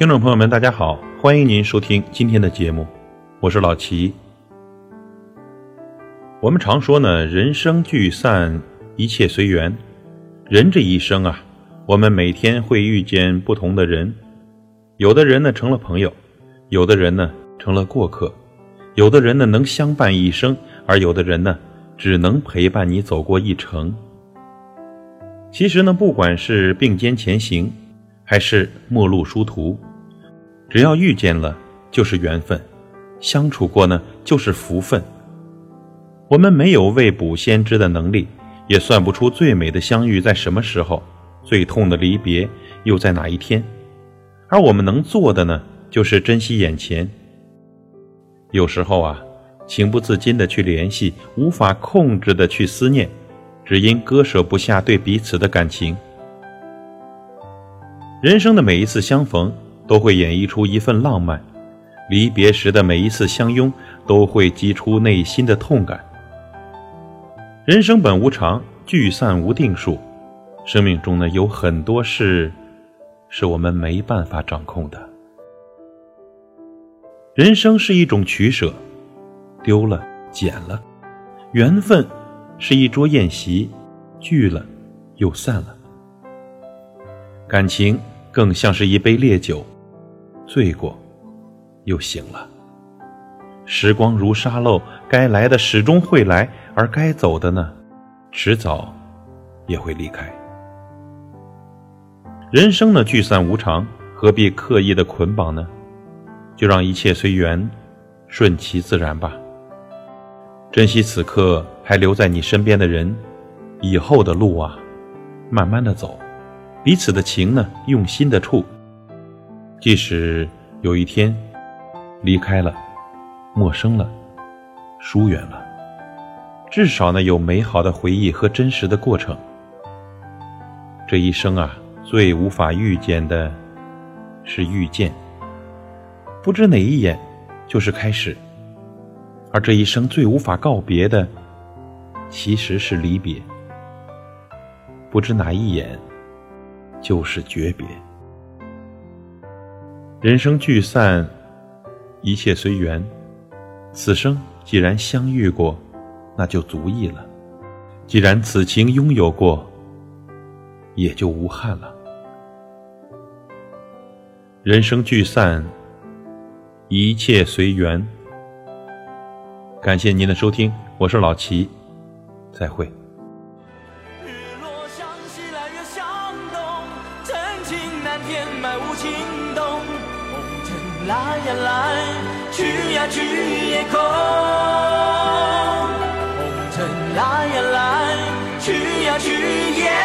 听众朋友们，大家好，欢迎您收听今天的节目，我是老齐。我们常说呢，人生聚散，一切随缘。人这一生啊，我们每天会遇见不同的人，有的人呢成了朋友，有的人呢成了过客，有的人呢能相伴一生，而有的人呢只能陪伴你走过一程。其实呢，不管是并肩前行，还是陌路殊途。只要遇见了，就是缘分；相处过呢，就是福分。我们没有未卜先知的能力，也算不出最美的相遇在什么时候，最痛的离别又在哪一天。而我们能做的呢，就是珍惜眼前。有时候啊，情不自禁的去联系，无法控制的去思念，只因割舍不下对彼此的感情。人生的每一次相逢。都会演绎出一份浪漫，离别时的每一次相拥，都会激出内心的痛感。人生本无常，聚散无定数，生命中呢有很多事，是我们没办法掌控的。人生是一种取舍，丢了捡了，缘分是一桌宴席，聚了又散了，感情更像是一杯烈酒。醉过，又醒了。时光如沙漏，该来的始终会来，而该走的呢，迟早也会离开。人生呢，聚散无常，何必刻意的捆绑呢？就让一切随缘，顺其自然吧。珍惜此刻还留在你身边的人，以后的路啊，慢慢的走，彼此的情呢，用心的处。即使有一天离开了、陌生了、疏远了，至少呢有美好的回忆和真实的过程。这一生啊，最无法遇见的是遇见，不知哪一眼就是开始；而这一生最无法告别的，其实是离别，不知哪一眼就是诀别。人生聚散，一切随缘。此生既然相遇过，那就足矣了；既然此情拥有过，也就无憾了。人生聚散，一切随缘。感谢您的收听，我是老齐，再会。日落向西来月向东，真情难填埋无情洞。来呀来，去呀去也空。红尘来呀来，去呀去也。